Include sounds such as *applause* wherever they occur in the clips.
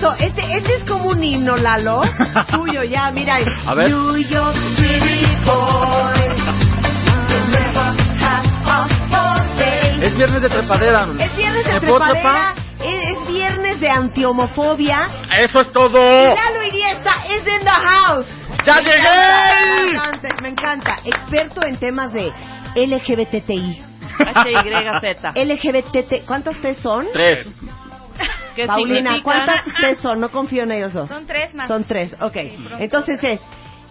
¡Qué bonito! Este, este es como un himno, Lalo. *laughs* Tuyo, ya, mira. A ver. New York City boy. Es viernes de trepadera. Es viernes de ¿Me puedo trepadera. Es, es viernes de antihomofobia. Eso es todo. Lalo Iriesta is in the house. ¡Ya Me llegué! encanta, Me encanta, me encanta. Experto en temas de LGBTI. HYZ. LGBT. ¿Cuántas T son? Tres. ¿Qué Paulina, significa? ¿cuántas T son? No confío en ellos dos. Son tres más. Son tres, ok. Entonces es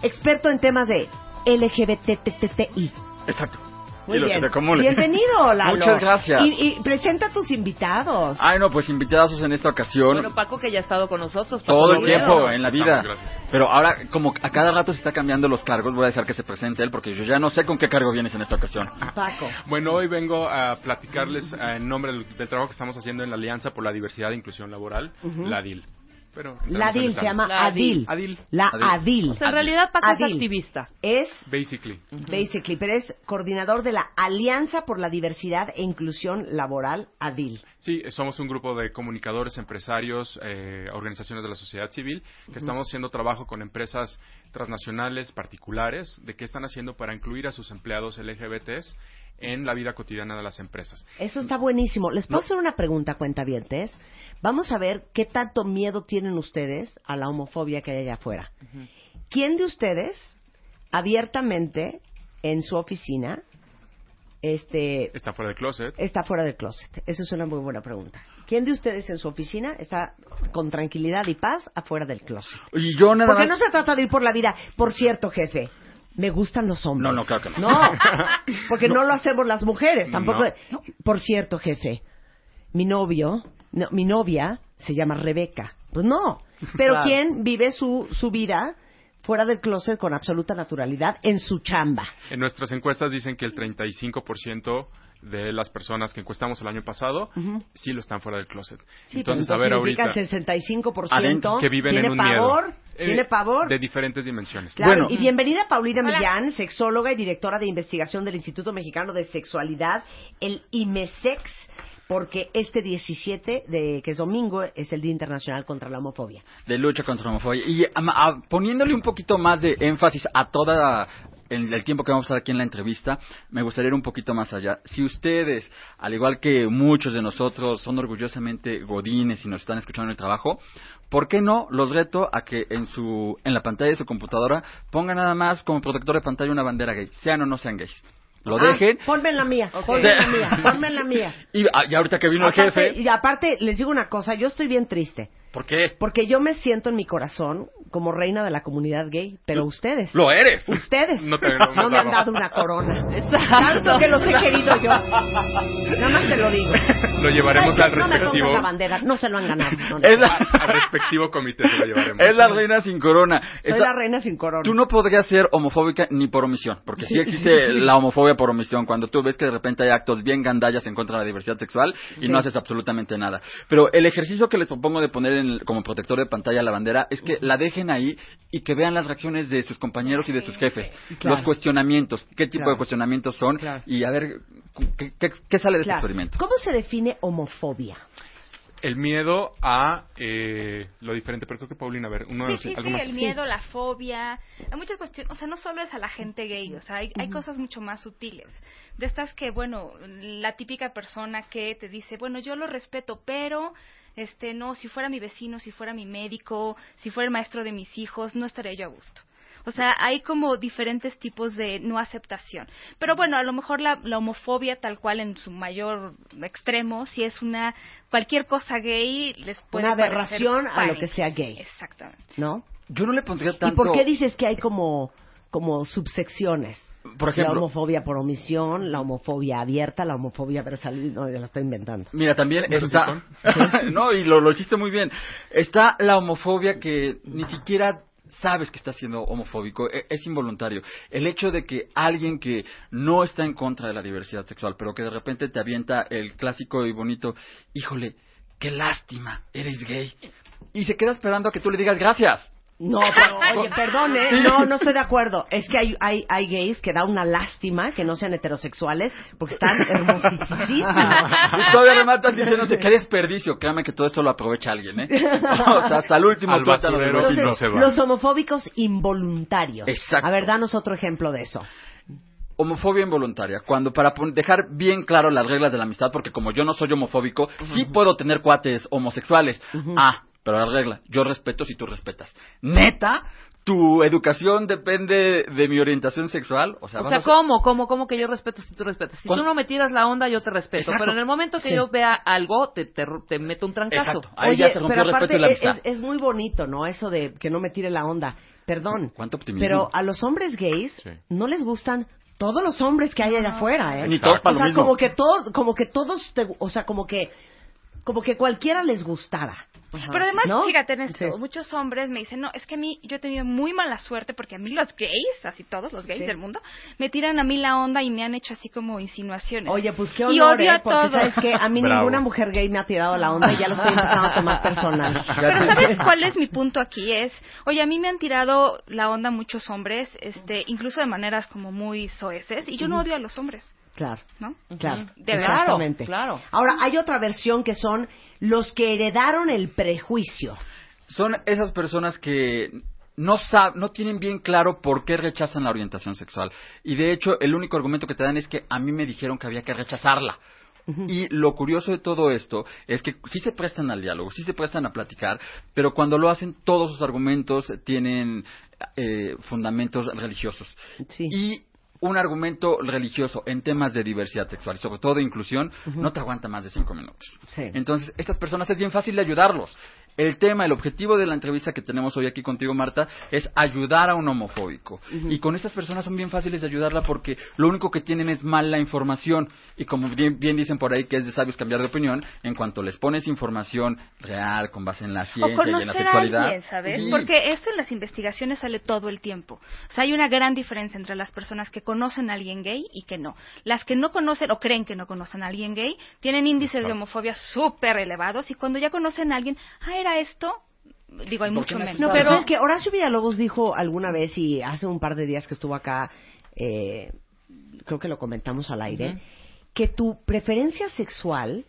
experto en temas de LGBTTI. Exacto. Muy y lo bien. que se acumule. Bienvenido, *laughs* Lalo. Muchas gracias. Y, y presenta a tus invitados. Ay, no, pues invitadazos en esta ocasión. Bueno, Paco que ya ha estado con nosotros. Paco todo el tiempo en la vida. Estamos, gracias. Pero ahora, como a cada rato se está cambiando los cargos, voy a dejar que se presente él porque yo ya no sé con qué cargo vienes en esta ocasión. Paco. Bueno, hoy vengo a platicarles eh, en nombre del, del trabajo que estamos haciendo en la Alianza por la Diversidad e Inclusión Laboral, la entramos en DIL se llama La Adil. Adil. La Adil. Adil. O sea, en realidad Paco es activista. Es, Basically. basically, pero es coordinador de la Alianza por la Diversidad e Inclusión Laboral, Adil. Sí, somos un grupo de comunicadores, empresarios, eh, organizaciones de la sociedad civil que estamos haciendo trabajo con empresas transnacionales, particulares, de qué están haciendo para incluir a sus empleados LGBTs en la vida cotidiana de las empresas. Eso está buenísimo. ¿Les puedo hacer una pregunta, cuentavientes? Vamos a ver qué tanto miedo tienen ustedes a la homofobia que hay allá afuera. ¿Quién de ustedes abiertamente en su oficina este, Está fuera del closet. está fuera del closet? Esa es una muy buena pregunta. ¿Quién de ustedes en su oficina está con tranquilidad y paz afuera del closet? Y yo nada Porque más... no se trata de ir por la vida. Por cierto, jefe, me gustan los hombres. No, no, claro que no. No, *laughs* porque no, lo hacemos las mujeres. Tampoco. No. Por cierto, jefe, mi novio, no, mi novia se llama Rebeca. Pues no. Pero Claro. ¿quién vive su, su vida fuera del closet con absoluta naturalidad en su chamba? En nuestras encuestas dicen que el 35% de las personas que encuestamos el año pasado sí lo están fuera del closet. Sí, Entonces, pero a ver ahorita el 65% Adentro, que viven tiene en un pavor, miedo. Eh, tiene pavor. De diferentes dimensiones. Claro, Bueno. y bienvenida Paulina Hola. Millán, sexóloga y directora de investigación del Instituto Mexicano de Sexualidad, el IMESEX, porque este 17, de, que es domingo, es el Día Internacional contra la Homofobia. de lucha contra la homofobia. Y a- poniéndole un poquito más de énfasis a toda en el tiempo que vamos a estar aquí en la entrevista, me gustaría ir un poquito más allá. Si ustedes, al igual que muchos de nosotros, son orgullosamente godines y nos están escuchando en el trabajo, ¿por qué no los reto a que en su en la pantalla de su computadora pongan nada más como protector de pantalla una bandera gay, sean o no sean gays? Lo Ah, dejen. Ponme la mía, ponme Sí. en la *laughs* mía, ponme la mía. Y, ah, y ahorita que vino el jefe, y aparte, les digo una cosa, yo estoy bien triste. ¿Por qué? Porque yo me siento en mi corazón como reina de la comunidad gay, pero ustedes. Lo eres. Ustedes No te- no, no me han dado una corona. Tanto que los he querido yo. Nada más te lo digo. Lo llevaremos Ay, al no me la bandera, no se lo han ganado. No, no. Es la, al respectivo comité se lo llevaremos. es la reina sin corona. Soy la reina sin corona. Tú no podrías ser homofóbica ni por omisión, porque sí, Sí, existe sí, *laughs* sí. la homofobia por omisión, cuando tú ves que de repente hay actos bien gandallas en contra de la diversidad sexual y Sí. no haces absolutamente nada. Pero el ejercicio que les propongo de poner como protector de pantalla la bandera es que la dejen ahí y que vean las reacciones de sus compañeros y de sus jefes, Claro. los cuestionamientos, qué tipo Claro. de cuestionamientos son Claro. y a ver qué, qué- qué sale de este experimento. ¿Cómo se define homofobia? El miedo a eh, lo diferente, pero creo que Paulina, a ver, uno Sí, sí, algo sí, más. el miedo, la fobia, hay muchas cuestiones, o sea, no solo es a la gente gay, o sea, hay, hay cosas mucho más sutiles. De estas que, bueno, la típica persona que te dice, bueno, yo lo respeto, pero, este, no, si fuera mi vecino, si fuera mi médico, si fuera el maestro de mis hijos, no estaría yo a gusto. O sea, hay como diferentes tipos de no aceptación. Pero bueno, a lo mejor la, la homofobia tal cual en su mayor extremo, si es una cualquier cosa gay, les puede Una parecer aberración a lo que sea gay. Exactamente. ¿No? Yo no le pondría ¿Y tanto... por qué dices que hay como, como subsecciones? Por ejemplo- La homofobia por omisión, la homofobia abierta, la homofobia versátil. No, ya la estoy inventando. Mira, también ¿Esos está... *laughs* no, y lo, lo hiciste muy bien. Está la homofobia que ni siquiera sabes que está siendo homofóbico, e- es involuntario. El hecho de que alguien que no está en contra de la diversidad sexual, pero que de repente te avienta el clásico y bonito, híjole, qué lástima, eres gay. Y se queda esperando a que tú le digas gracias. No, pero, *laughs* oye, perdone, Sí. no, no estoy de acuerdo. Es que hay, hay, hay gays que da una lástima que no sean heterosexuales porque están hermosísimos. *laughs* Y todavía rematan diciéndose qué desperdicio. Créame que todo esto lo aprovecha alguien, ¿eh? *laughs* O sea, hasta el último Al tuétano vecino. no se va. Los homofóbicos involuntarios. Exacto. A ver, danos otro ejemplo de eso. homofobia involuntaria, cuando para dejar bien claro las reglas de la amistad, porque como yo no soy homofóbico, sí puedo tener cuates homosexuales. Ah, pero la regla, yo respeto si tú respetas. Neta, tu educación depende de mi orientación sexual, o sea, O sea, a ¿cómo? ¿Cómo? ¿Cómo que yo respeto si tú respetas? Si ¿Cuándo? tú no me tiras la onda, yo te respeto. Exacto. Pero en el momento que Sí. yo vea algo, te, te, te meto un trancazo. Exacto. Ahí ya se rompió pero el respeto aparte y la es, amistad. es- es muy bonito, ¿no? Eso de que no me tire la onda. Perdón. ¿Cuánto optimismo? Pero a los hombres gays Sí. no les gustan todos los hombres que hay allá afuera, ¿eh? Ni todos para o lo sea, mismo. como que todo, como que todos, te- o sea, como que, como que cualquiera les gustara. Pero además, ¿No? fíjate en esto, Sí. muchos hombres me dicen, no, es que a mí yo he tenido muy mala suerte porque a mí los gays, así todos los gays Sí. del mundo, me tiran a mí la onda y me han hecho así como insinuaciones. Oye, pues qué Y honor, odio ¿eh? a Porque todos. sabes que a mí Bravo. ninguna mujer gay me ha tirado la onda y ya lo estoy empezando a tomar personal. *laughs* Pero ¿sabes cuál es mi punto aquí? Es, oye, a mí me han tirado la onda muchos hombres, este, incluso de maneras como muy soeces, y yo no odio a los hombres, Claro. ¿no? Claro, De verdad. exactamente. Claro. Ahora, hay otra versión que son los que heredaron el prejuicio. Son esas personas que no sab- no tienen bien claro por qué rechazan la orientación sexual. Y de hecho, el único argumento que te dan es que a mí me dijeron que había que rechazarla. Y lo curioso de todo esto es que sí se prestan al diálogo, sí se prestan a platicar, pero cuando lo hacen todos sus argumentos tienen eh, fundamentos religiosos. Sí. Y un argumento religioso en temas de diversidad sexual y sobre todo de inclusión no te aguanta más de cinco minutos. Sí. Entonces, estas personas es bien fácil de ayudarlos. El tema, el objetivo de la entrevista que tenemos hoy aquí contigo, Marta, es ayudar a un homofóbico. Y con estas personas son bien fáciles de ayudarla porque lo único que tienen es mala información. Y como bien, bien dicen por ahí que es de sabios cambiar de opinión, en cuanto les pones información real, con base en la O ciencia y en la conocer a sexualidad. alguien, ¿sabes? Sí. Porque eso en las investigaciones sale todo el tiempo. O sea, hay una gran diferencia entre las personas que conocen a alguien gay y que no. Las que no conocen o creen que no conocen a alguien gay tienen índices de homofobia súper elevados y cuando ya conocen a alguien, ah, era esto, digo, hay ¿Por mucho menos. No, pero es que Horacio Villalobos dijo alguna vez y hace un par de días que estuvo acá, eh, creo que lo comentamos al aire, que tu preferencia sexual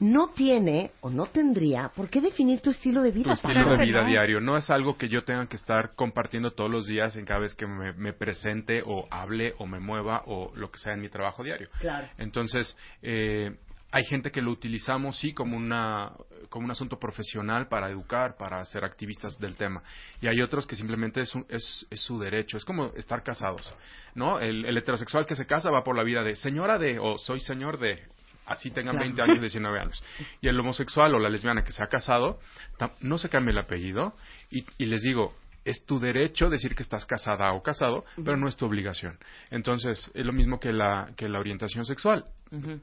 no tiene o no tendría por qué definir tu estilo de tu vida. estilo de vida no. diario. No es algo que yo tenga que estar compartiendo todos los días en cada vez que me, me presente o hable o me mueva o lo que sea en mi trabajo diario. Claro. Entonces, eh, hay gente que lo utilizamos sí como una como un asunto profesional para educar, para ser activistas del tema. Y hay otros que simplemente es, un- es, es su derecho. Es como estar casados, ¿no? El, el heterosexual que se casa va por la vida de señora de o soy señor de así tengan Claro. 20 años, 19 años. Y el homosexual o la lesbiana que se ha casado, tam- no se cambia el apellido y, y les digo, es tu derecho decir que estás casada o casado, pero no es tu obligación. Entonces, es lo mismo que la, que la orientación sexual.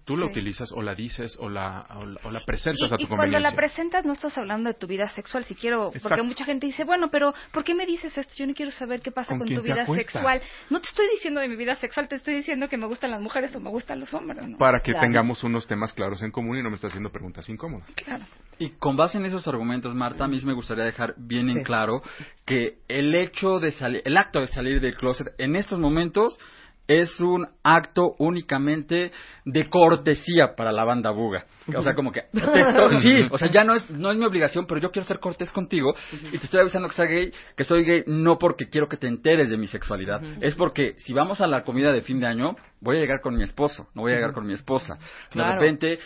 Tú la Sí. utilizas o la dices o la, o la, o la presentas Y, a tu y cuando conveniencia. la presentas no estás hablando de tu vida sexual, si quiero, porque mucha gente dice, bueno, pero ¿por qué me dices esto? Yo no quiero saber qué pasa ¿Con tu vida acuestas? sexual. No te estoy diciendo de mi vida sexual, te estoy diciendo que me gustan las mujeres o me gustan los hombres, ¿no? para que Claro. tengamos unos temas claros en común y no me estés haciendo preguntas incómodas. Claro. Y con base en esos argumentos, Marta, a mí me gustaría dejar bien Sí. en claro que el hecho de salir, el acto de salir del closet en estos momentos es un acto únicamente de cortesía para la banda Buga. O sea, como que, te estoy- *laughs* sí, o sea, ya no es, no es mi obligación, pero yo quiero ser cortés contigo y te estoy avisando que soy gay, que soy gay no porque quiero que te enteres de mi sexualidad, es porque si vamos a la comida de fin de año, voy a llegar con mi esposo, no voy a llegar con mi esposa. Claro. De repente,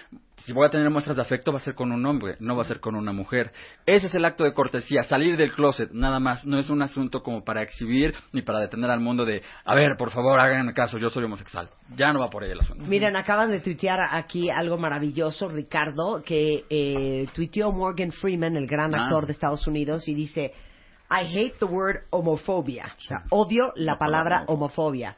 si voy a tener muestras de afecto, va a ser con un hombre, no va a ser con una mujer. Ese es el acto de cortesía, salir del closet, nada más. No es un asunto como para exhibir ni para detener al mundo de, a ver, por favor, háganme caso, yo soy homosexual. Ya no va por ahí el asunto. Miren, acaban de tuitear aquí algo maravilloso, Ricardo, que eh, tuiteó Morgan Freeman, el gran Ah. actor de Estados Unidos, y dice, I hate the word homophobia. O sea, odio la palabra homofobia.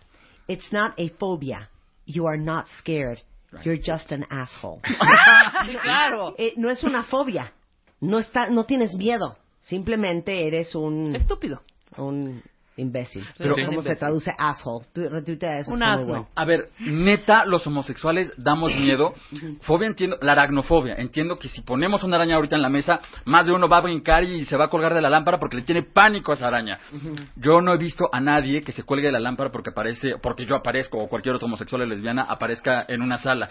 It's not a phobia. You are not scared. You're just an asshole. *laughs* claro. Eh, no es una fobia. No, está, no tienes miedo. Simplemente eres un, Estúpido. un imbécil. Pero- ¿Cómo Un se traduce asshole? Tú retuitea eso. Un asno. bueno. A ver, neta, los homosexuales damos miedo. Fobia entiendo, la aracnofobia. Entiendo que si ponemos una araña ahorita en la mesa, más de uno va a brincar y se va a colgar de la lámpara porque le tiene pánico a esa araña. Yo no he visto a nadie que se cuelgue de la lámpara porque aparece, porque yo aparezco o cualquier otro homosexual o lesbiana aparezca en una sala.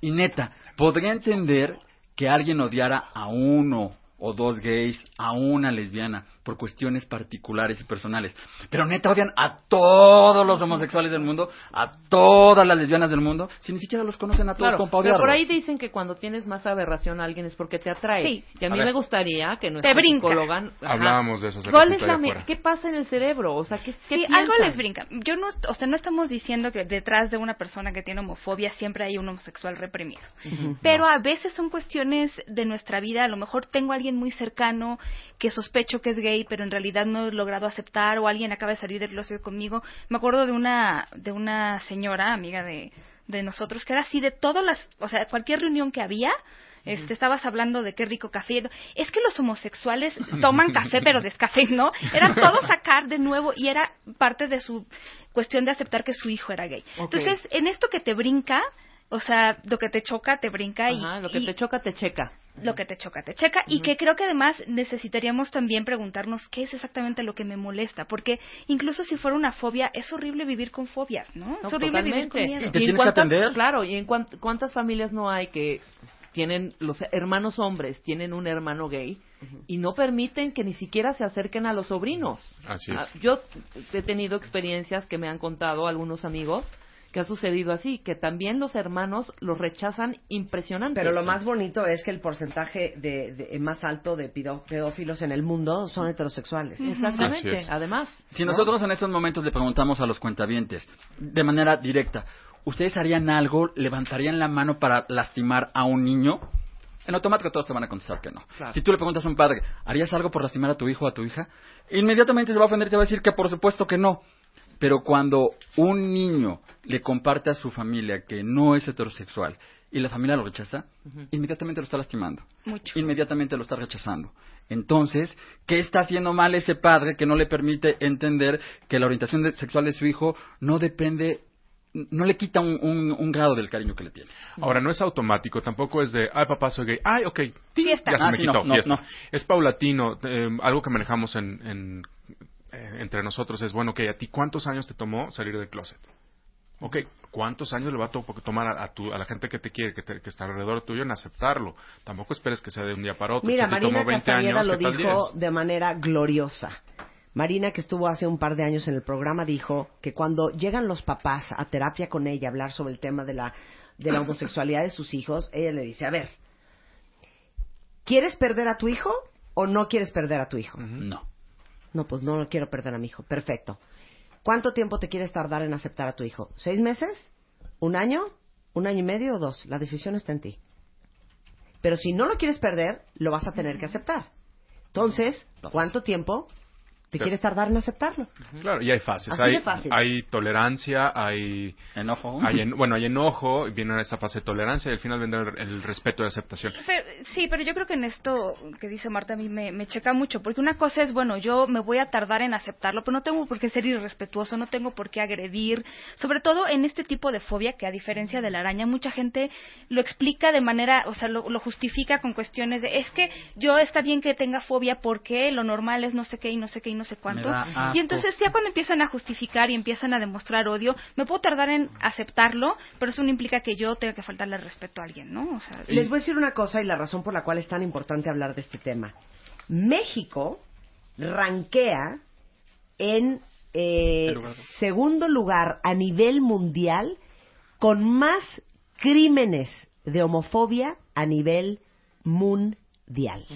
Y neta, podría entender que alguien odiara a uno o dos gays, a una lesbiana, por cuestiones particulares y personales. Pero neta odian a todos los homosexuales del mundo, a todas las lesbianas del mundo, si ni siquiera los conocen a todos Claro, pero por ahí dicen que cuando tienes más aberración a alguien es porque te atrae. Sí. Y a mí A ver. me gustaría que nuestra Te psicóloga... ajá, Hablábamos de eso ¿Cuál es la. ¿Qué pasa en el cerebro? O sea, ¿qué, qué Sí, algo piensan? les brinca. Yo no, o sea, no estamos diciendo que detrás de una persona que tiene homofobia siempre hay un homosexual reprimido. Pero a veces son cuestiones de nuestra vida. A lo mejor tengo a alguien muy cercano que sospecho que es gay, pero en realidad no he logrado aceptar, o alguien acaba de salir del closet conmigo. Me acuerdo de una, de una señora, amiga de, de nosotros, que era así de todas las, o sea, cualquier reunión que había, este, estabas hablando de qué rico café. Es que los homosexuales *laughs* toman café, pero descafeinado. Era todo sacar de nuevo y era parte de su cuestión de aceptar que su hijo era gay. Entonces, en esto que te brinca, o sea, lo que te choca, te brinca y, Ajá, lo que y- te choca, te checa. lo que te choca, te checa. Y que creo que además necesitaríamos también preguntarnos qué es exactamente lo que me molesta. Porque incluso si fuera una fobia, es horrible vivir con fobias, ¿no? No, es horrible vivir con miedo. Y te en tienes que cuántas- atender. Claro, y en cuán- cuántas familias no hay que tienen los hermanos hombres tienen un hermano gay y no permiten que ni siquiera se acerquen a los sobrinos. Así es. Ah, Yo he tenido experiencias que me han contado algunos amigos que ha sucedido así, que también los hermanos los rechazan impresionante. Pero lo más bonito es que el porcentaje de, de- más alto de pedófilos en el mundo son heterosexuales. Exactamente, además. Si nosotros en estos momentos le preguntamos a los cuentavientes, de manera directa, ¿ustedes harían algo, levantarían la mano para lastimar a un niño? En automático todos te van a contestar que no. Claro. Si tú le preguntas a un padre, ¿harías algo por lastimar a tu hijo o a tu hija? Inmediatamente se va a ofender y te va a decir que por supuesto que no. Pero cuando un niño le comparte a su familia que no es heterosexual y la familia lo rechaza, inmediatamente lo está lastimando. Mucho. Inmediatamente lo está rechazando. Entonces, ¿qué está haciendo mal ese padre que no le permite entender que la orientación sexual de su hijo no depende, no le quita un, un- un grado del cariño que le tiene? Ahora, no es automático, tampoco es de, ay, papá, soy gay, ay, ok. Fiesta. ya se Ah, me sí, quitó, no, no, fiesta. no. Es paulatino, eh, algo que manejamos en, en, entre nosotros es, bueno, ok, ¿a ti cuántos años te tomó salir del closet? Ok, ¿cuántos años le va a to- tomar a, a tu- a la gente que te quiere, que, te- que está alrededor tuyo en aceptarlo? Tampoco esperes que sea de un día para otro. Mira, Marina tomó 20 Castañeda años, lo ¿qué tal dijo 10? de manera gloriosa. Marina, que estuvo hace un par de años en el programa, dijo que cuando llegan los papás a terapia con ella a hablar sobre el tema de la, de la homosexualidad de sus hijos, ella le dice, a ver, ¿quieres perder a tu hijo o no quieres perder a tu hijo? No. No, pues no, no quiero perder a mi hijo. Perfecto. ¿Cuánto tiempo te quieres tardar en aceptar a tu hijo? ¿Seis meses? ¿Un año? un año y medio o dos. La decisión está en ti. Pero si no lo quieres perder, lo vas a tener que aceptar. Entonces, ¿cuánto tiempo te Claro. quieres tardar en aceptarlo? Claro, y hay fases. Así hay, de fácil. hay tolerancia, hay enojo, hay en- bueno, hay enojo, viene esa fase de tolerancia y al final vendrá el, el respeto y aceptación. Pero- sí, pero yo creo que en esto que dice Marta a mí me, me checa mucho, porque una cosa es, bueno, yo me voy a tardar en aceptarlo, pero no tengo por qué ser irrespetuoso, no tengo por qué agredir, sobre todo en este tipo de fobia que a diferencia de la araña, mucha gente lo explica de manera, o sea, lo, lo justifica con cuestiones de, es que yo está bien que tenga fobia porque lo normal es no sé qué y no sé qué y no sé cuánto. da asco. Y entonces ya cuando empiezan a justificar y empiezan a demostrar odio, me puedo tardar en aceptarlo, pero eso no implica que yo tenga que faltarle respeto a alguien, ¿no? O sea, Les voy a decir una cosa y la razón por la cual es tan importante hablar de este tema. México ranquea en eh, lugar. segundo lugar a nivel mundial con más crímenes de homofobia a nivel mundial.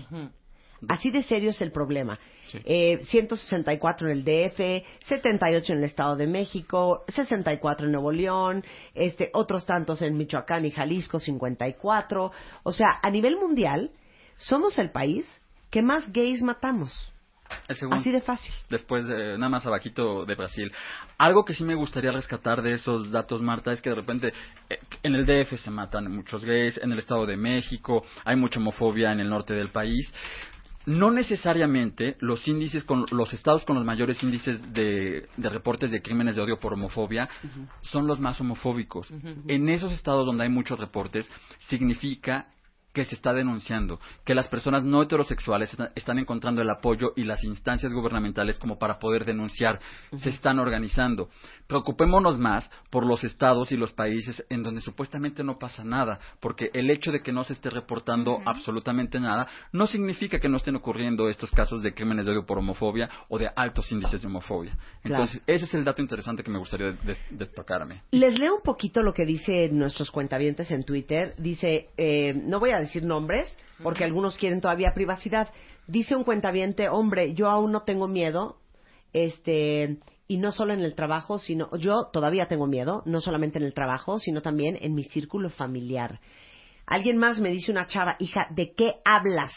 Así de serio es el problema. Sí. Eh, 164 en el DF, 78 en el Estado de México, 64 en Nuevo León, este, otros tantos en Michoacán y Jalisco, 54. O sea, a nivel mundial, somos el país que más gays matamos. Segundo. Así de fácil. Después, de, nada más abajito de Brasil. Algo que sí me gustaría rescatar de esos datos, Marta, es que de repente eh, en el DF se matan muchos gays, en el Estado de México hay mucha homofobia en el norte del país. No necesariamente los índices con los estados con los mayores índices de, de reportes de crímenes de odio por homofobia son los más homofóbicos. En esos estados donde hay muchos reportes significa que se está denunciando, que las personas no heterosexuales está- están encontrando el apoyo y las instancias gubernamentales como para poder denunciar, se están organizando. Preocupémonos más por los estados y los países en donde supuestamente no pasa nada, porque el hecho de que no se esté reportando absolutamente nada no significa que no estén ocurriendo estos casos de crímenes de odio por homofobia o de altos índices de homofobia. Claro. Entonces, ese es el dato interesante que me gustaría des- destacarme. Les leo un poquito lo que dice nuestros cuentavientes en Twitter. Dice, eh, no voy a decir nombres, porque algunos quieren todavía privacidad. Dice un cuentaviente, hombre, yo aún no tengo miedo, este, y no solo en el trabajo, sino, yo todavía tengo miedo, no solamente en el trabajo, sino también en mi círculo familiar. Alguien más me dice una chava, hija, ¿de qué hablas?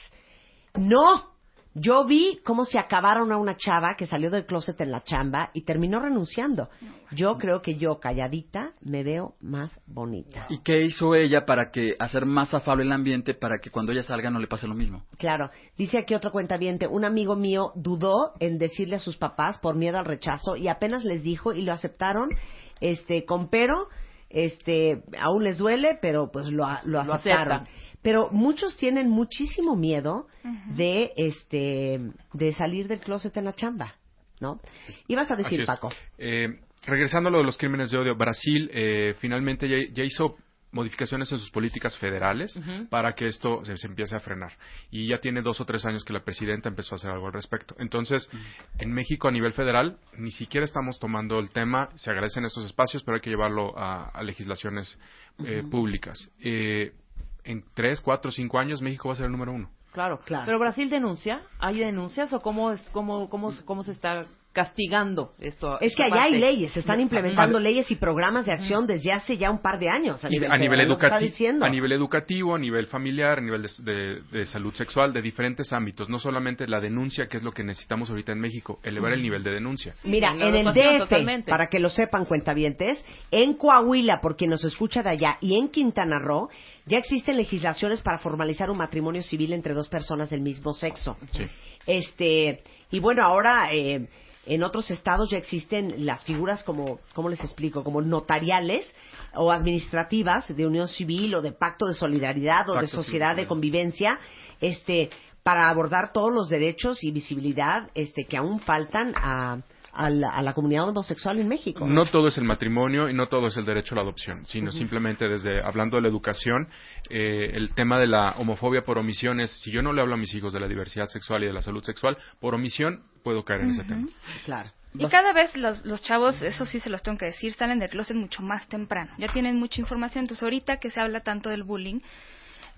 No, yo vi cómo se acabaron a una chava que salió del closet en la chamba y terminó renunciando. Yo creo que yo, calladita, me veo más bonita. ¿Y qué hizo ella para que hacer más afable el ambiente para que cuando ella salga no le pase lo mismo? Claro, dice aquí otro cuentaviente, un amigo mío dudó en decirle a sus papás por miedo al rechazo y apenas les dijo y lo aceptaron, este, con pero, este, aún les duele, pero pues lo, lo Lo aceptaron. Pero muchos tienen muchísimo miedo de, este, de salir del closet en la chamba, ¿no? Ibas a decir, Así es. Paco. Eh, regresando a lo de los crímenes de odio, Brasil eh, finalmente ya, ya hizo modificaciones en sus políticas federales para que esto se, se empiece a frenar. Y ya tiene dos o tres años que la presidenta empezó a hacer algo al respecto. Entonces, en México a nivel federal ni siquiera estamos tomando el tema, se agradecen estos espacios, pero hay que llevarlo a, a legislaciones eh, públicas. Eh, en tres, cuatro, cinco años México va a ser el número uno. Claro, Claro. Pero Brasil denuncia, ¿hay denuncias o cómo es cómo cómo cómo se está castigando esto? Es que allá hay leyes, se están implementando leyes y programas de acción desde hace ya un par de años a nivel, a nivel, federal, lo que está educati- diciendo. a nivel educativo, a nivel familiar, a nivel de, de- de salud sexual, de diferentes ámbitos, no solamente la denuncia, que es lo que necesitamos ahorita en México, elevar el nivel de denuncia. Mira, en el DF, totalmente. para que lo sepan cuentavientes, en Coahuila, por quien nos escucha de allá, y en Quintana Roo, ya existen legislaciones para formalizar un matrimonio civil entre dos personas del mismo sexo. Sí. Este, y bueno, ahora eh, en otros estados ya existen las figuras como, ¿cómo les explico? Como notariales o administrativas de unión civil o de pacto de solidaridad o de sociedad de convivencia, este, para abordar todos los derechos y visibilidad, este, que aún faltan a, a la, a la comunidad homosexual en México. No todo es el matrimonio y no todo es el derecho a la adopción, sino simplemente desde, hablando de la educación, eh, el tema de la homofobia por omisión es, si yo no le hablo a mis hijos de la diversidad sexual y de la salud sexual, por omisión puedo caer en ese tema. Claro. Y cada vez los, los chavos, eso sí se los tengo que decir, salen del closet mucho más temprano. Ya tienen mucha información. Entonces, ahorita que se habla tanto del bullying,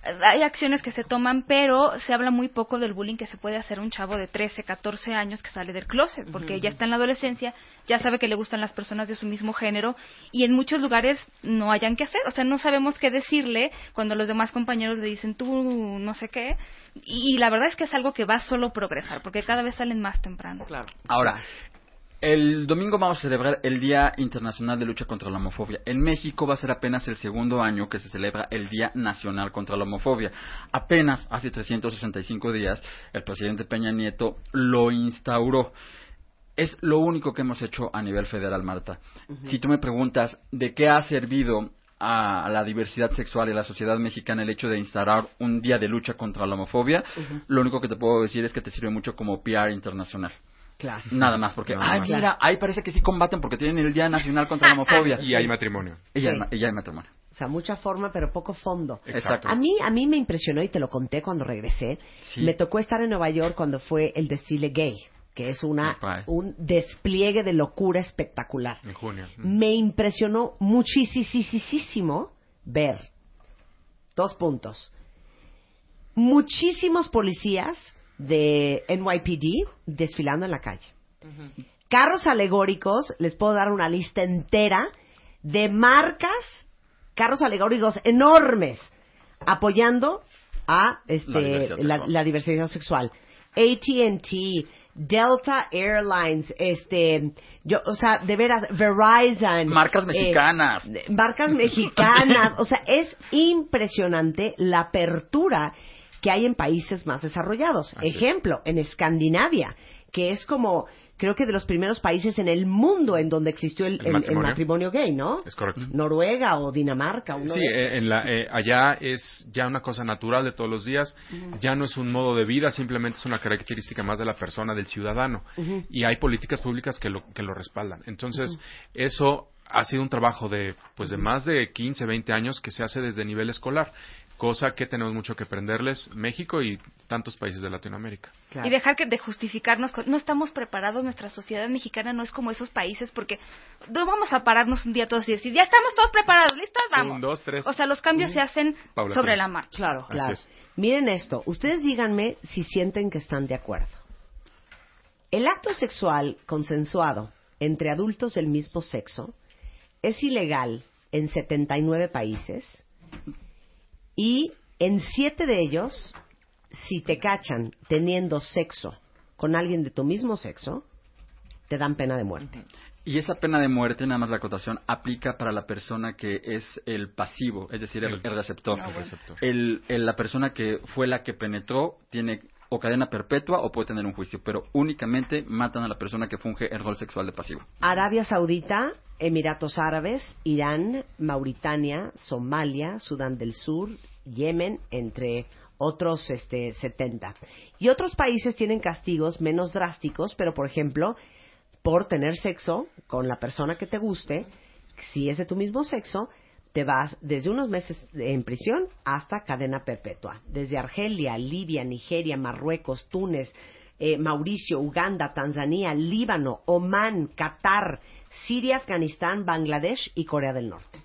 hay acciones que se toman, pero se habla muy poco del bullying que se puede hacer a un chavo de 13, 14 años que sale del closet, porque ya está en la adolescencia, ya sabe que le gustan las personas de su mismo género y en muchos lugares no hayan que hacer, o sea, no sabemos qué decirle cuando los demás compañeros le dicen tú no sé qué, y, la verdad es que es algo que va solo a progresar, porque cada vez salen más temprano. Claro. Ahora, el domingo vamos a celebrar el Día Internacional de Lucha contra la Homofobia. En México va a ser apenas el segundo año que se celebra el Día Nacional contra la Homofobia. Apenas hace 365 días el presidente Peña Nieto lo instauró. Es lo único que hemos hecho a nivel federal, Marta. Si tú me preguntas de qué ha servido a, la diversidad sexual y a la sociedad mexicana el hecho de instaurar un día de lucha contra la homofobia, lo único que te puedo decir es que te sirve mucho como PR internacional. Claro. Nada más, porque, Nada ay, más. mira, ahí parece que sí combaten porque tienen el Día Nacional contra la Homofobia. *laughs* Y hay matrimonio. Y ya, Sí. hay y ya hay matrimonio. O sea, mucha forma, pero poco fondo. Exacto. A mí, a mí me impresionó y te lo conté cuando regresé. Sí. Me tocó estar en Nueva York cuando fue el desfile gay, que es una un despliegue de locura espectacular. En junio. Me impresionó muchísimo ver dos puntos. Muchísimos policías de NYPD desfilando en la calle. Carros alegóricos, les puedo dar una lista entera de marcas, carros alegóricos enormes, apoyando a este, La diversidad la, diversidad sexual. AT&T, Delta Airlines, este, yo, o sea, de veras, Verizon. Marcas eh, mexicanas. marcas mexicanas. O sea, es impresionante la apertura que hay en países más desarrollados. Así es. Ejemplo, en Escandinavia, que es como, creo que de los primeros países en el mundo en donde existió el, ¿El el- el matrimonio? gay, ¿no? Es correcto. Noruega o Dinamarca. Uno Sí, de eh, en la, eh, allá es ya una cosa natural de todos los días, ya no es un modo de vida, simplemente es una característica más de la persona, del ciudadano. Y hay políticas públicas que lo, que lo respaldan. Entonces, eso ha sido un trabajo de, pues, de más de 15, 20 años que se hace desde nivel escolar, cosa que tenemos mucho que aprenderles México y tantos países de Latinoamérica. Claro. Y dejar que de justificarnos, con- no estamos preparados, nuestra sociedad mexicana no es como esos países porque no vamos a pararnos un día todos y decir, ya estamos todos preparados, listos, vamos. Un, dos, tres. O sea, los cambios se hacen sobre la marcha. Claro, Así claro. es. Miren esto, ustedes díganme si sienten que están de acuerdo. El acto sexual consensuado entre adultos del mismo sexo es ilegal en 79 países y en siete de ellos, si te cachan teniendo sexo con alguien de tu mismo sexo, te dan pena de muerte. Y esa pena de muerte, nada más la acotación, aplica para la persona que es el pasivo, es decir, el, El- el receptor. el receptor. El- el- la persona que fue la que penetró tiene o cadena perpetua o puede tener un juicio, pero únicamente matan a la persona que funge el rol sexual de pasivo. Arabia Saudita, Emiratos Árabes, Irán, Mauritania, Somalia, Sudán del Sur, Yemen, entre otros este, 70. Y otros países tienen castigos menos drásticos, pero por ejemplo, por tener sexo con la persona que te guste, si es de tu mismo sexo, te vas desde unos meses en prisión hasta cadena perpetua. Desde Argelia, Libia, Nigeria, Marruecos, Túnez, eh, Mauricio, Uganda, Tanzania, Líbano, Omán, Qatar, Siria, Afganistán, Bangladesh y Corea del Norte.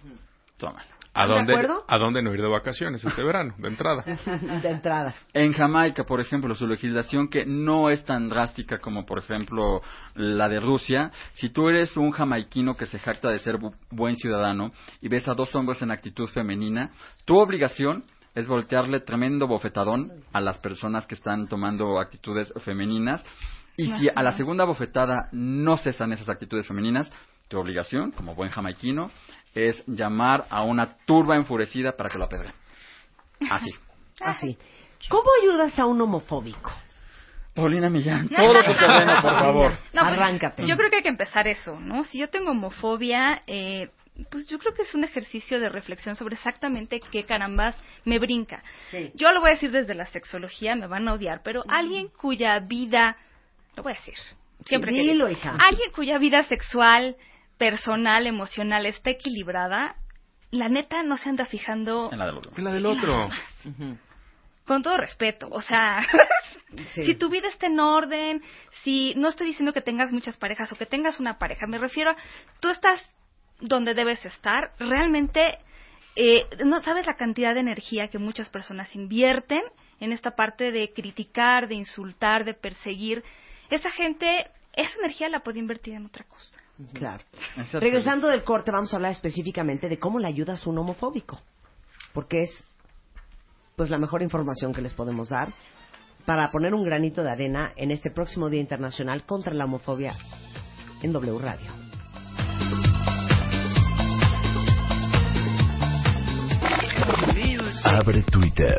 Toma. ¿A ¿Están de dónde, acuerdo? ¿A dónde no ir de vacaciones este verano, de entrada? *laughs* De entrada. En Jamaica, por ejemplo, su legislación que no es tan drástica como, por ejemplo, la de Rusia, si tú eres un jamaiquino que se jacta de ser bu- buen ciudadano y ves a dos hombres en actitud femenina, tu obligación es voltearle tremendo bofetadón a las personas que están tomando actitudes femeninas y si a la segunda bofetada no cesan esas actitudes femeninas, tu obligación, como buen jamaiquino, es llamar a una turba enfurecida para que lo apedreen. Así. Así. ¿Cómo ayudas a un homofóbico? Paulina Millán, todo tu terreno, por favor. *laughs* No, pues, Arráncate. Yo creo que hay que empezar eso, ¿no? Si yo tengo homofobia, eh, pues yo creo que es un ejercicio de reflexión sobre exactamente qué carambas me brinca. Sí. Yo lo voy a decir desde la sexología, me van a odiar, pero alguien cuya vida, lo voy a decir, siempre dilo, hija. alguien cuya vida sexual, personal, emocional está equilibrada, la neta no se anda fijando En la del otro. Es la del otro. con todo respeto, o sea, *laughs* Sí. si tu vida está en orden, si no estoy diciendo que tengas muchas parejas o que tengas una pareja, me refiero a tú estás donde debes estar, realmente eh, no sabes la cantidad de energía que muchas personas invierten en esta parte de criticar, de insultar, de perseguir. Esa gente, esa energía la puede invertir en otra cosa. Claro. Exacto. Regresando del corte, vamos a hablar específicamente de cómo le ayudas a un homofóbico. Porque es pues la mejor información que les podemos dar para poner un granito de arena en este próximo Día Internacional contra la Homofobia en W Radio. Abre Twitter.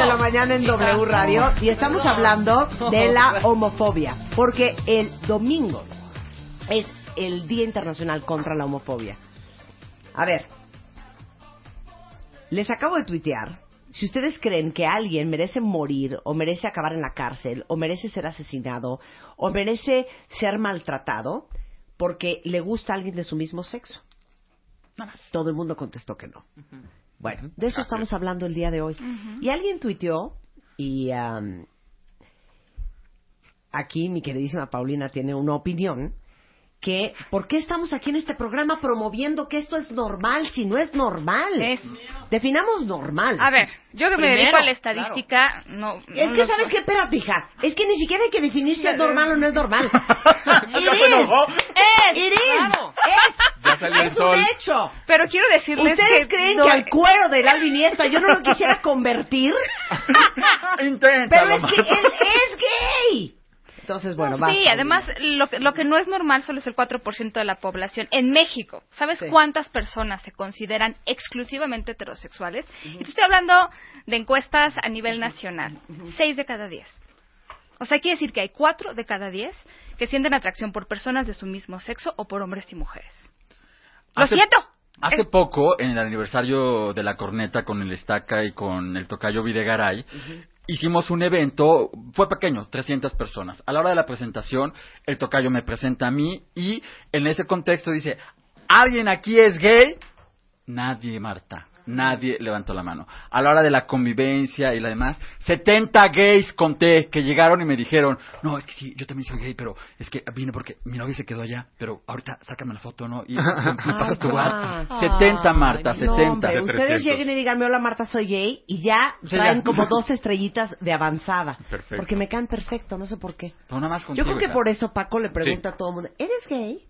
De la mañana en W Radio y estamos hablando de la homofobia. Porque el domingo es el Día Internacional contra la Homofobia. A ver, les acabo de tuitear. Si ustedes creen que alguien merece morir, o merece acabar en la cárcel, o merece ser asesinado, o merece ser maltratado, porque le gusta a alguien de su mismo sexo. Todo el mundo contestó que no. Bueno, de eso estamos hablando el día de hoy. Y alguien tuiteó, y am, aquí mi queridísima Paulina tiene una opinión, que ¿por qué estamos aquí en este programa promoviendo que esto es normal si no es normal? Es- Definamos normal. A ver, yo que me dedico a la estadística, no... Es que, ¿sabes qué? Espérate, hija. Es que ni siquiera hay que definir si es normal o no es normal. *laughs* Ya se enojó. is. It is. Claro. Es. Ya salió el Es sol. un hecho. Pero quiero decirles ¿Ustedes que... creen no- que al cuero del Alvin Iniesta yo no lo quisiera convertir? *laughs* Inténtalo, Pero es que él es gay. Entonces, bueno, sí, además lo que, lo que no es normal solo es el 4% de la población. En México, ¿sabes Sí. cuántas personas se consideran exclusivamente heterosexuales? Y te estoy hablando de encuestas a nivel nacional. 6 de cada 10. O sea, quiere decir que hay 4 de cada 10 que sienten atracción por personas de su mismo sexo o por hombres y mujeres. ¡Lo Hace- siento! Hace poco, en el aniversario de la corneta con el Estaca y con el Tocayo Videgaray, hicimos un evento, fue pequeño, 300 personas. A la hora de la presentación, el Tocayo me presenta a mí y en ese contexto dice, ¿alguien aquí es gay? Nadie, Marta. Nadie levantó la mano. A la hora de la convivencia y la demás, 70 gays conté que llegaron y me dijeron, no, es que sí, yo también soy gay, pero es que vine porque mi novia se quedó allá, pero ahorita sácame la foto, ¿no? Y me *laughs* pasas tu Ah, WhatsApp. 70, Marta, No, 70. hombre, De ustedes 300. lleguen y díganme, hola Marta, soy gay, y ya traen como dos estrellitas de avanzada. Perfecto. Porque me caen perfecto, no sé por qué. Pero nada más Yo creo que por eso Paco le pregunta a todo el mundo, ¿eres gay?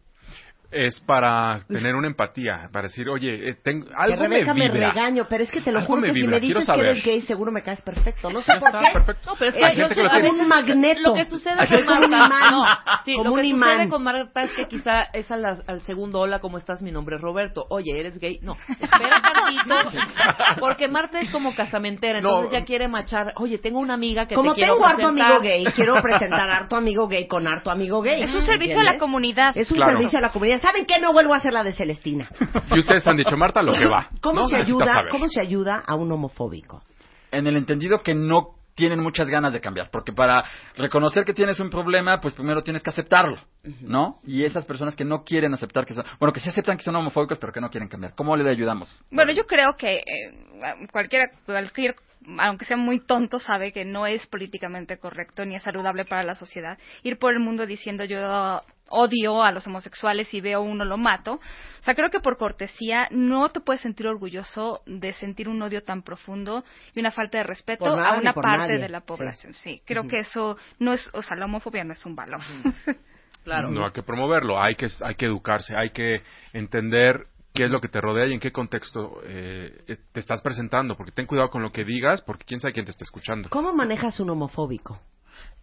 Es para tener una empatía, para decir, oye, eh, tengo, Que algo me Rebeca me, vibra. regaño, pero es que te lo juro me que si me quiero dices que eres gay, seguro me caes perfecto. No sé por está, qué. perfecto. No, pero es Eh, que yo gente que soy como tiene. un magneto. Lo que sucede con como un Marta, imán. no, sí, como lo un que imán. sucede con Marta es que quizá es a la- al segundo hola, ¿cómo estás? Mi nombre es Roberto. Oye, ¿eres gay? No, espera tantito, *laughs* porque Marta es como casamentera, entonces No. ya quiere machar. Oye, tengo una amiga que Como te quiero tengo harto presentar. amigo gay, quiero presentar harto amigo gay con harto amigo gay. Es un servicio a la ¿Entiendes? comunidad. Es un Claro. servicio a la comunidad. ¿Saben qué? No vuelvo a hacer la de Celestina. Y ustedes han dicho, Marta, lo que va. *laughs* ¿Cómo No se ayuda? saber. ¿Cómo se ayuda a un homofóbico? En el entendido que no tienen muchas ganas de cambiar, porque para reconocer que tienes un problema, pues primero tienes que aceptarlo, ¿no? Y esas personas que no quieren aceptar que son, bueno, que sí aceptan que son homofóbicos, pero que no quieren cambiar, ¿cómo le ayudamos? Bueno, yo creo que eh, cualquiera, cualquier, aunque sea muy tonto, sabe que no es políticamente correcto ni es saludable para la sociedad ir por el mundo diciendo yo odio a los homosexuales y veo uno lo mato. O sea, creo que por cortesía no te puedes sentir orgulloso de sentir un odio tan profundo y una falta de respeto a una parte nadie. de la población. Sí, creo que eso no es, o sea, la homofobia no es un balón. *laughs* Claro. No hay que promoverlo, hay que, hay que educarse, hay que entender qué es lo que te rodea y en qué contexto eh, eh, te estás presentando, porque ten cuidado con lo que digas, porque quién sabe quién te está escuchando. ¿Cómo manejas un homofóbico?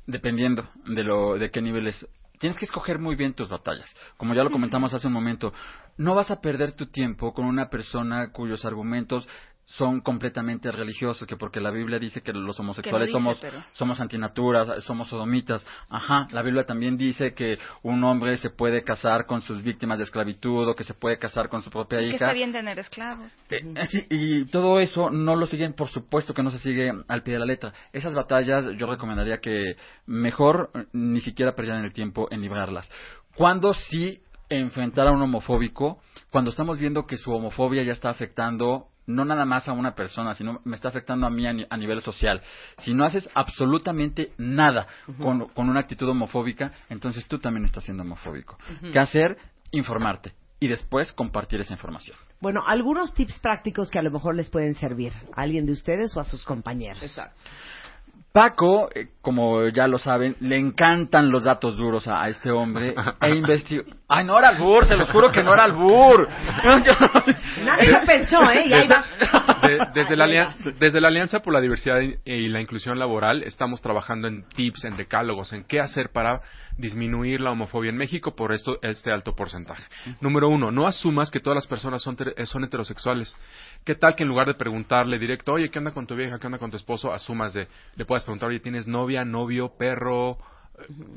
Dependiendo de lo, de qué niveles. Tienes que escoger muy bien tus batallas. Como ya lo comentamos hace un momento, no vas a perder tu tiempo con una persona cuyos argumentos son completamente religiosos, que porque la Biblia dice que los homosexuales dice, somos, pero- somos antinaturas, somos sodomitas. Ajá, la Biblia también dice que un hombre se puede casar con sus víctimas de esclavitud o que se puede casar con su propia Que hija. está bien tener esclavos. Eh, eh, sí, y todo eso no lo siguen, por supuesto que no se sigue al pie de la letra. Esas batallas yo recomendaría que mejor eh, ni siquiera perdieran el tiempo en librarlas. Cuando sí enfrentar a un homofóbico, cuando estamos viendo que su homofobia ya está afectando no nada más a una persona, sino me está afectando a mí a, ni- a nivel social. Si no haces absolutamente nada con, con una actitud homofóbica, entonces tú también estás siendo homofóbico. ¿Qué hacer? Informarte y después compartir esa información. Bueno, algunos tips prácticos que a lo mejor les pueden servir a alguien de ustedes o a sus compañeros. Exacto. Paco, eh, como ya lo saben, le encantan los datos duros a, a este hombre *laughs* e investigó. Ay, no era albur, se los juro que no era albur. *laughs* Nadie lo pensó, ¿eh? Y ahí va. De- desde, la alianza, desde la Alianza por la Diversidad y la Inclusión Laboral estamos trabajando en tips, en decálogos, en qué hacer para disminuir la homofobia en México por esto, este alto porcentaje. Número uno, no asumas que todas las personas son, son heterosexuales. ¿Qué tal que en lugar de preguntarle directo, oye, ¿qué onda con tu vieja? ¿Qué onda con tu esposo? Asumas de, le puedas preguntar, oye, ¿tienes novia, novio, perro?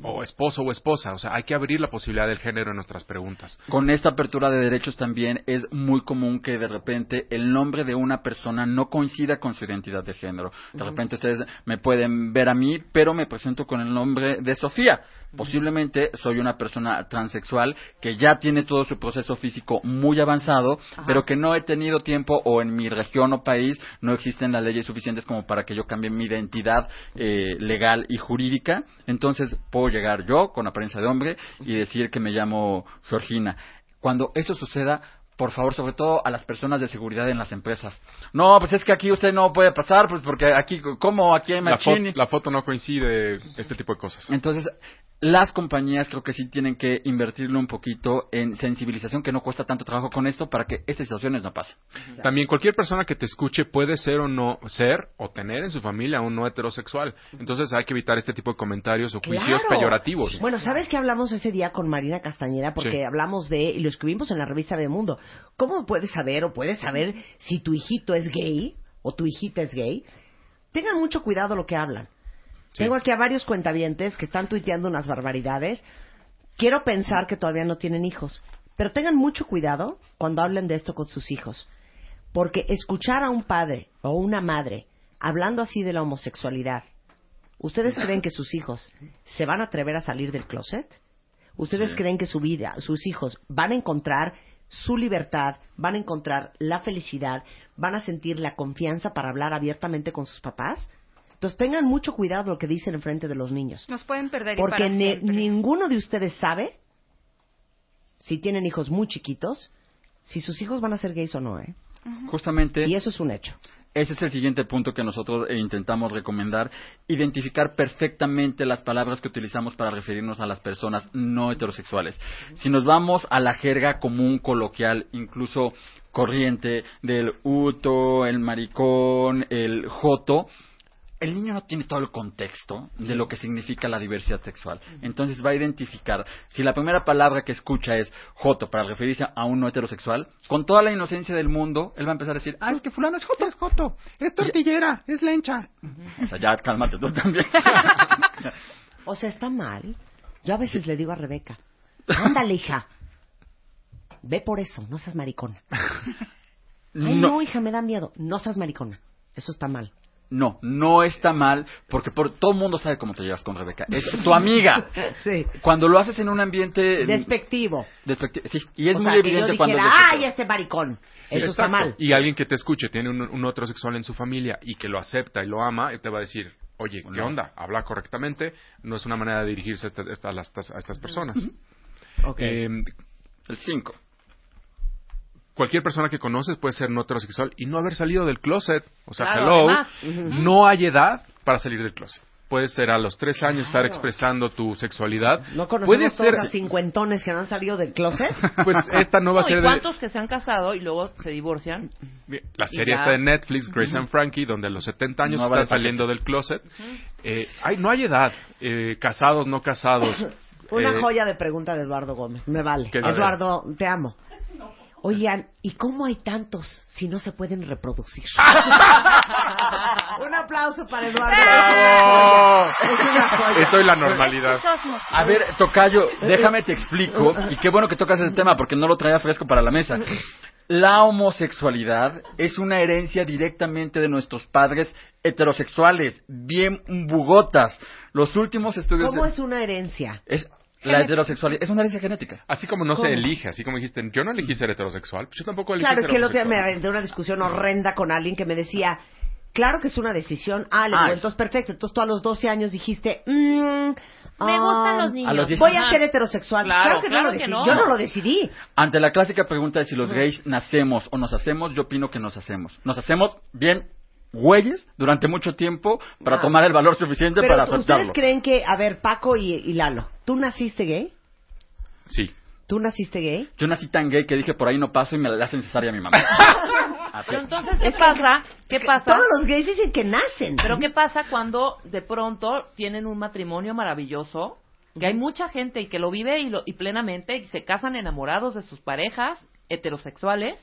O esposo o esposa, o sea, hay que abrir la posibilidad del género en nuestras preguntas. Con esta apertura de derechos también es muy común que de repente el nombre de una persona no coincida con su identidad de género. De repente ustedes me pueden ver a mí, pero me presento con el nombre de Sofía. Posiblemente soy una persona transexual que ya tiene todo su proceso físico muy avanzado, pero que no he tenido tiempo o en mi región o país no existen las leyes suficientes como para que yo cambie mi identidad eh, legal y jurídica. Entonces puedo llegar yo con apariencia de hombre y decir que me llamo Georgina. Cuando eso suceda, por favor, sobre todo a las personas de seguridad en las empresas. No, pues es que aquí usted no puede pasar, pues porque aquí, ¿cómo? Aquí hay La, fo- machini. la foto no coincide, este tipo de cosas. Entonces, las compañías creo que sí tienen que invertirle un poquito en sensibilización, que no cuesta tanto trabajo con esto, para que estas situaciones no pasen. También cualquier persona que te escuche puede ser o no ser o tener en su familia un no heterosexual. Entonces hay que evitar este tipo de comentarios o juicios Claro. peyorativos. Bueno, ¿sabes qué hablamos ese día con Marina Castañeda? Porque Sí. hablamos de, y lo escribimos en la revista de Mundo. ¿Cómo puedes saber o puedes saber si tu hijito es gay o tu hijita es gay? Tengan mucho cuidado lo que hablan. Sí. Tengo aquí a varios cuentavientes que están tuiteando unas barbaridades. Quiero pensar que todavía no tienen hijos. Pero tengan mucho cuidado cuando hablen de esto con sus hijos. Porque escuchar a un padre o una madre hablando así de la homosexualidad, ¿ustedes creen que sus hijos se van a atrever a salir del closet? ¿Ustedes Sí. creen que su vida, sus hijos van a encontrar su libertad, van a encontrar la felicidad, van a sentir la confianza para hablar abiertamente con sus papás? Entonces tengan mucho cuidado lo que dicen en frente de los niños. Nos pueden perder y Porque para siempre. ninguno de ustedes sabe, si tienen hijos muy chiquitos, si sus hijos van a ser gays o no, ¿eh? Justamente Y eso es un hecho. Ese es el siguiente punto que nosotros eh, intentamos recomendar, identificar perfectamente las palabras que utilizamos para referirnos a las personas no heterosexuales. Si nos vamos a la jerga común, coloquial, incluso corriente del uto, el maricón, el joto, el niño no tiene todo el contexto de lo que significa la diversidad sexual. Entonces va a identificar, si la primera palabra que escucha es joto para referirse a un no heterosexual, con toda la inocencia del mundo, él va a empezar a decir, ah, es que fulano es joto, es joto, es tortillera, es lencha. O sea, ya cálmate tú también. *laughs* O sea, está mal. Yo a veces le digo a Rebeca, ándale, hija. Ve por eso, no seas maricona. *laughs* Ay, no. no, hija, me da miedo. No seas maricona. Eso está mal. No, no está mal, porque por, todo el mundo sabe cómo te llevas con Rebeca. Es tu amiga. *laughs* Sí. Cuando lo haces en un ambiente... Despectivo. despecti- sí, y es o muy sea, que yo evidente cuando... dijera, despectivo. ay, este maricón. Sí, Eso está mal. Y alguien que te escuche tiene un, un otro sexual en su familia y que lo acepta y lo ama, y te va a decir, oye, ¿qué onda? Habla correctamente, no es una manera de dirigirse a, esta- a las- a estas personas. Ok. Eh, El 5. Cualquier persona que conoces puede ser no heterosexual y no haber salido del closet. O sea, Claro, hello, además. no hay edad para salir del closet. Puedes ser a los tres años estar expresando tu sexualidad. ¿No Puede conocemos ser, todos a cincuentones que no han salido del closet? *laughs* pues esta no va a No, ser ¿Y de... cuántos que se han casado y luego se divorcian? La serie ya. está en Netflix, Grace and Frankie, donde a los 70 años No están vale saliendo del closet. Eh, hay, no hay edad. Eh, casados, no casados. *laughs* Una Eh, joya de pregunta de Eduardo Gómez. Me vale. Eduardo, te amo. *laughs* Oigan, ¿y cómo hay tantos si no se pueden reproducir? *laughs* Un aplauso para Eduardo. ¡Bravo! Es una joya. *laughs* Eso es la normalidad. A ver, Tocayo, déjame te explico, y qué bueno que tocas ese tema porque no lo traía fresco para la mesa. La homosexualidad es una herencia directamente de nuestros padres heterosexuales, bien bugotas. Los últimos estudios... ¿Cómo de- es una herencia? es la heterosexualidad, es una herencia genética. Así como no ¿Cómo? se elige, así como dijiste, yo no elegí ser heterosexual, pues yo tampoco elegí Claro, es que el otro día me aventé una discusión horrenda con alguien que me decía, claro que es una decisión. Ah, le Ah, digo, es- entonces perfecto. Entonces tú a los 12 años dijiste, mm, Me ah, gustan los niños. A los Voy a ser heterosexual. Claro, Claro, que claro no lo que decidí. no. Yo no lo decidí. Ante la clásica pregunta de si los gays nacemos o nos hacemos, yo opino que nos hacemos. Nos hacemos bien güeyes durante mucho tiempo para Ah. tomar el valor suficiente Pero para ¿tú- aceptarlo. ¿ustedes creen que, a ver, Paco y, y Lalo, ¿tú naciste gay? Sí. ¿Tú naciste gay? Yo nací tan gay que dije por ahí no paso y me la hacen cesárea a mi mamá. *laughs* Así. Pero entonces, ¿qué pasa? ¿Qué pasa? Todos los gays dicen que nacen. Pero ¿qué pasa cuando de pronto tienen un matrimonio maravilloso? Que hay mucha gente y que lo vive y, lo, y plenamente y se casan enamorados de sus parejas heterosexuales,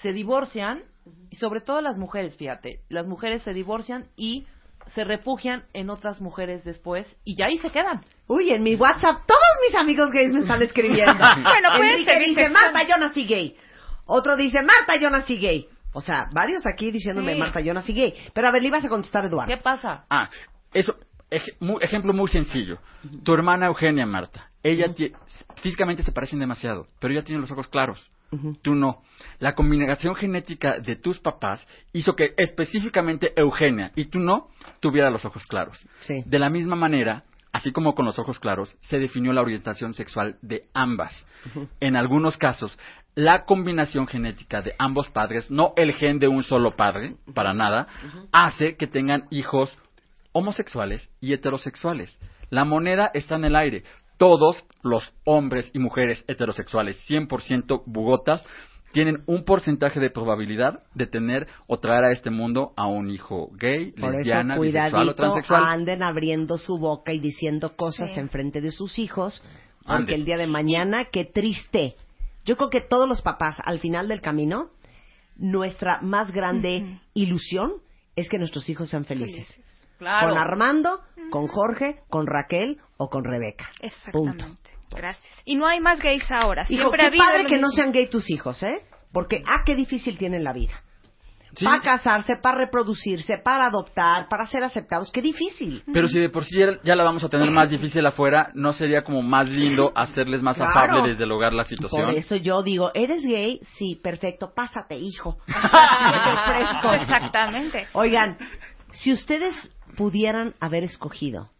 se divorcian y sobre todo las mujeres, fíjate, las mujeres se divorcian y se refugian en otras mujeres después y ya ahí se quedan. Uy, en mi WhatsApp todos mis amigos gays me están escribiendo. *laughs* Bueno, ser dice. Marta, yo nací gay. Otro dice, Marta, yo nací gay. O sea, varios aquí diciéndome, Sí. Marta, yo nací gay. Pero a ver, le ibas a contestar, Eduardo. ¿Qué pasa? Ah, eso, ej- mu- ejemplo muy sencillo. Tu hermana Eugenia, Marta, ella tie- físicamente se parecen demasiado, pero ella tiene los ojos claros. Tú no. La combinación genética de tus papás hizo que específicamente Eugenia y tú no tuviera los ojos claros. Sí. De la misma manera, así como con los ojos claros, se definió la orientación sexual de ambas. En algunos casos, la combinación genética de ambos padres, no el gen de un solo padre, para nada, hace que tengan hijos homosexuales y heterosexuales. La moneda está en el aire. Todos los hombres y mujeres heterosexuales, 100% bugotas, tienen un porcentaje de probabilidad de tener o traer a este mundo a un hijo gay, Por lesbiana, eso, bisexual o transexual. anden abriendo su boca y diciendo cosas Sí. en frente de sus hijos, porque el día de mañana, qué triste. Yo creo que todos los papás, al final del camino, nuestra más grande ilusión es que nuestros hijos sean felices. Claro. Con Armando, con Jorge, con Raquel o con Rebeca. Exactamente. Punto. Gracias. Y no hay más gays ahora. Hijo, Siempre ha qué habido padre que no sean gay tus hijos, ¿eh? Porque, ah, qué difícil tienen la vida. Sí. Para casarse, para reproducirse, para adoptar, para ser aceptados. Qué difícil. Pero si de por sí ya- ya la vamos a tener más difícil afuera, ¿no sería como más lindo hacerles más Claro. afable desde el hogar la situación? Por eso yo digo, ¿eres gay? Sí, perfecto, pásate, hijo. *laughs* Exactamente. Oigan, si ustedes pudieran haber escogido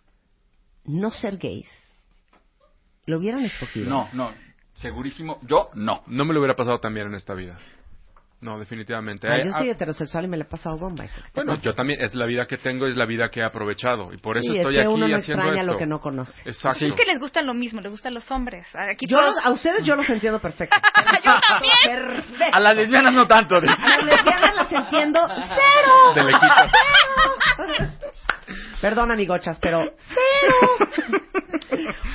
no ser gays, ¿lo hubieran escogido? No, no, segurísimo, yo no. No me lo hubiera pasado también en esta vida. No, definitivamente. Ah, yo soy ah, heterosexual y me la he pasado bomba. bueno, yo también, es la vida que tengo, es la vida que he aprovechado. Y por eso Sí, estoy es que aquí uno no haciendo extraña esto. lo que no conoce. Exacto. Es que les gustan lo mismo, les gustan los hombres. Aquí Yo todos- los- a ustedes yo los entiendo perfecto. *laughs* Yo también. Perfecto. A las lesbianas no tanto. A las lesbianas las entiendo cero. De lejitos. Perdón, amigochas, pero cero.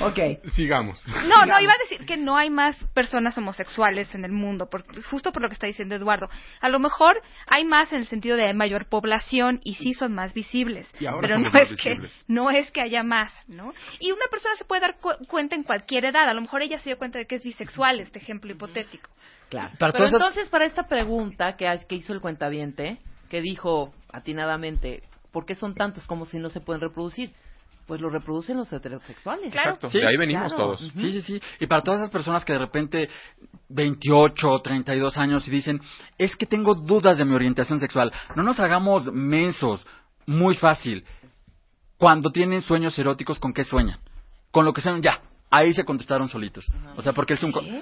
*laughs* ok. Sigamos. No, no, iba a decir que no hay más personas homosexuales en el mundo, por- justo por lo que está diciendo Eduardo. A lo mejor hay más en el sentido de mayor población y sí son más visibles, Y ahora pero somos no más es que no es que haya más, ¿no? Y una persona se puede dar cu- cuenta en cualquier edad. A lo mejor ella se dio cuenta de que es bisexual, este ejemplo hipotético. Claro. Pero entonces, para esta pregunta que, que hizo el cuentaviente, que dijo atinadamente, ¿por qué son tantos como si no se pueden reproducir? Pues lo reproducen los heterosexuales. Claro. Exacto. Sí, de ahí venimos claro. todos. Sí, sí, sí. Y para todas esas personas que de repente 28 o 32 años y dicen, es que tengo dudas de mi orientación sexual, no nos hagamos mensos. Muy fácil. Cuando tienen sueños eróticos, ¿con qué sueñan? Con lo que sueñan, ya. Ahí se contestaron solitos. O sea, porque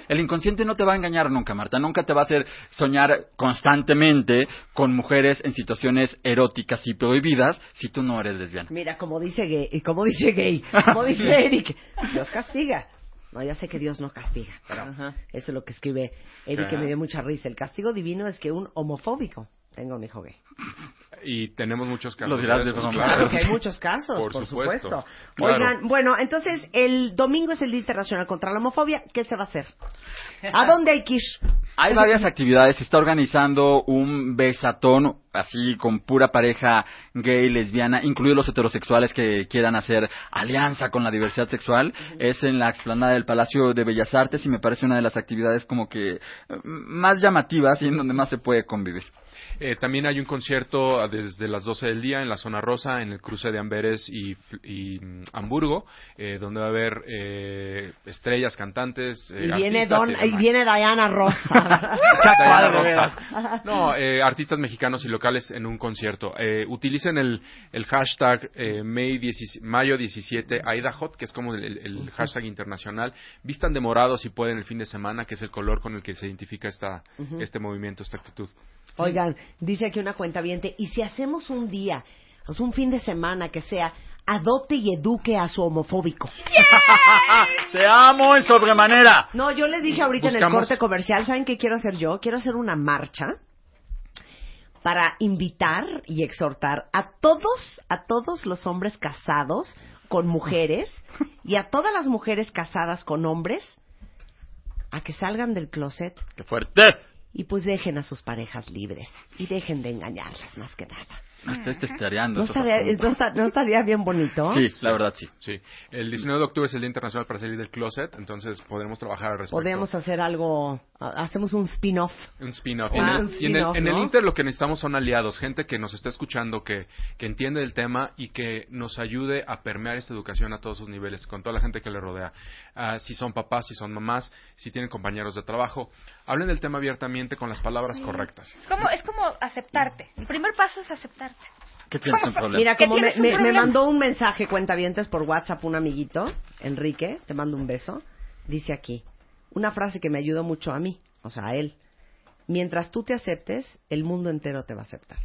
el, inconsciente no te va a engañar nunca, Marta. Nunca te va a hacer soñar constantemente con mujeres en situaciones eróticas y prohibidas si tú no eres lesbiana. Mira, como dice gay, y como dice gay, *laughs* como dice Eric, Dios castiga. No, ya sé que Dios no castiga, pero Ajá. eso es lo que escribe Eric, que me dio mucha risa. El castigo divino es que un homofóbico tenga un hijo gay. Y tenemos muchos casos. Lo dirás de esos, broma. Claro que hay muchos casos, por, Por supuesto. supuesto. Claro. Oigan, bueno, entonces el domingo es el Día Internacional contra la Homofobia. ¿Qué se va a hacer? ¿A dónde hay que ir? Hay varias actividades. Se está organizando un besatón, así con pura pareja gay, lesbiana, incluidos los heterosexuales que quieran hacer alianza con la diversidad sexual. Es en la explanada del Palacio de Bellas Artes y me parece una de las actividades como que eh, más llamativas y en donde más se puede convivir. Eh, también hay un concierto ah, desde las 12 del día en la zona rosa, en el cruce de Amberes y, y, mm, Hamburgo, eh, donde va a haber eh, estrellas, cantantes. eh, Y viene, Don, y viene Diana Rosa. *laughs* Diana. *laughs* Rosa. No, eh, artistas mexicanos y locales en un concierto. Eh, utilicen el, el hashtag eh, May 17 mayo 17 AidaHot, que es como el, el- el hashtag internacional. Vistan de morado si pueden el fin de semana, que es el color con el que se identifica esta, este movimiento, esta actitud. Oigan, dice aquí una cuenta ¿y si hacemos un día, o sea, un fin de semana que sea, adopte y eduque a su homofóbico? *laughs* ¡Te amo en sobremanera! No, yo les dije ahorita en el corte comercial, ¿saben qué quiero hacer yo? Quiero hacer una marcha para invitar y exhortar a todos, a todos los hombres casados con mujeres y a todas las mujeres casadas con hombres a que salgan del closet ¡Qué fuerte! Y pues dejen a sus parejas libres y dejen de engañarlas más que nada. Me estés testereando ¿No estaría, no no estaría bien bonito? Sí, la verdad sí. Sí, el 19 de octubre es el Día Internacional para salir del closet, entonces podremos trabajar al respecto. Podríamos hacer algo, ha- hacemos un spin-off. Un spin-off. Ah, En el- un y en, el, spin-off, en el ¿no? Inter lo que necesitamos son aliados, gente que nos está escuchando, que, que entiende el tema y que nos ayude a permear esta educación a todos sus niveles, con toda la gente que le rodea. Ah, si son papás, si son mamás, si tienen compañeros de trabajo, hablen del tema abiertamente con las palabras correctas. Es como, es como aceptarte. El primer paso es aceptarte. ¿Qué tienes un problema? Mira, ¿Qué como me, me- mandó un mensaje, cuentavientes, por WhatsApp un amiguito, Enrique, te mando un beso, dice aquí, una frase que me ayudó mucho a mí, o sea, a él. Mientras tú te aceptes, el mundo entero te va a aceptar,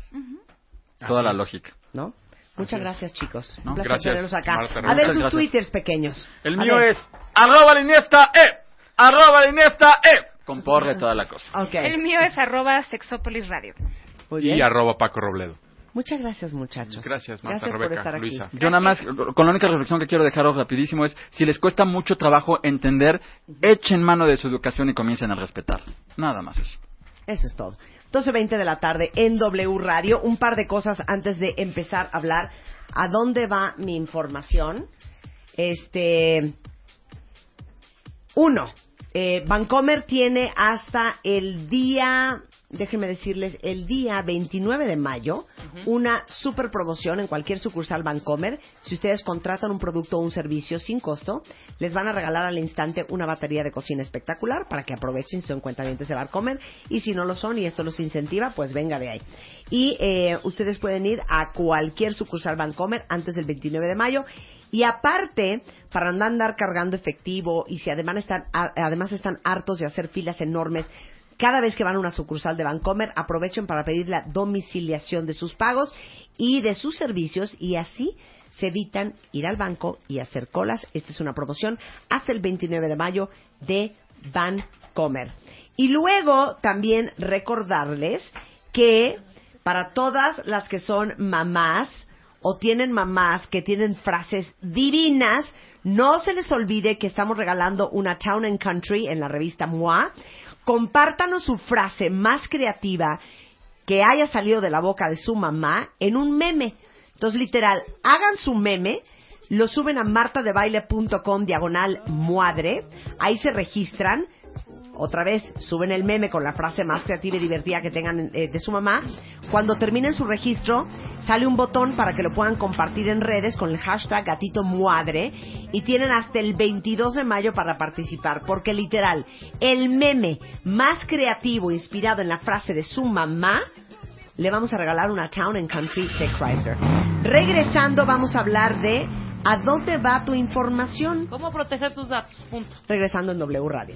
Toda la lógica. ¿no? Muchas gracias, chicos. No, Un placer gracias, tenerlos acá. Marta, a ver sus gracias. twitters pequeños. El A mío ver. es arroba la iniesta e, arroba la iniesta e, con porre toda la cosa. El mío es arroba sexópolis radio. muy Y arroba Paco Robledo. Muchas gracias, muchachos. Gracias, Marta, Gracias por Rebeca, estar aquí. Luisa. Yo nada más, con la única reflexión que quiero dejaros rapidísimo es, si les cuesta mucho trabajo entender, echen mano de su educación y comiencen a respetar. Nada más eso. Eso es todo. 12.20 de la tarde en W Radio. Un par de cosas antes de empezar a hablar. ¿A dónde va mi información? Este. Uno. Eh, Vancomer tiene hasta el día, déjenme decirles, el día 29 de mayo, una super promoción en cualquier sucursal Vancomer. Si ustedes contratan un producto o un servicio sin costo, les van a regalar al instante una batería de cocina espectacular para que aprovechen si son cuentavientes de Vancomer. Y si no lo son y esto los incentiva, pues venga de ahí. Y eh, ustedes pueden ir a cualquier sucursal Vancomer antes del 29 de mayo. Y aparte, para andar cargando efectivo y si además están, además están hartos de hacer filas enormes, cada vez que van a una sucursal de Bancomer, aprovechen para pedir la domiciliación de sus pagos y de sus servicios y así se evitan ir al banco y hacer colas. Esta es una promoción hasta el 29 de mayo de Bancomer. Y luego también recordarles que para todas las que son mamás, o tienen mamás que tienen frases divinas, no se les olvide que estamos regalando una Town and Country en la revista MOA. Compártanos su frase más creativa que haya salido de la boca de su mamá en un meme. Entonces, literal, hagan su meme, lo suben a martadebaile.com diagonal muadre, ahí se registran, otra vez suben el meme con la frase más creativa y divertida que tengan eh, de su mamá. Cuando terminen su registro, sale un botón para que lo puedan compartir en redes con el hashtag gatito muadre y tienen hasta el 22 de mayo para participar, porque literal, el meme más creativo inspirado en la frase de su mamá le vamos a regalar una Town and Country de Chrysler. Regresando, vamos a hablar de ¿a dónde va tu información? ¿Cómo proteger tus datos? Punto. Regresando en W Radio.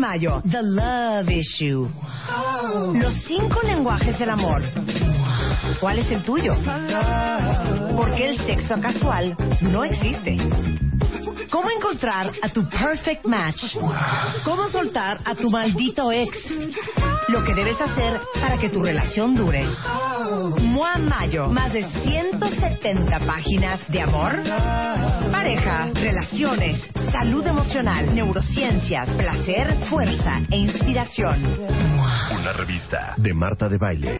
Mayo, The Love Issue. Los cinco lenguajes del amor. ¿Cuál es el tuyo? Porque el sexo casual no existe. ¿Cómo encontrar a tu perfect match? ¿Cómo soltar a tu maldito ex? Lo que debes hacer para que tu relación dure. Mua Mayo, más de 170 páginas de amor, pareja, relaciones, salud emocional, neurociencias, placer, fuerza e inspiración. Una revista de Marta de Baile.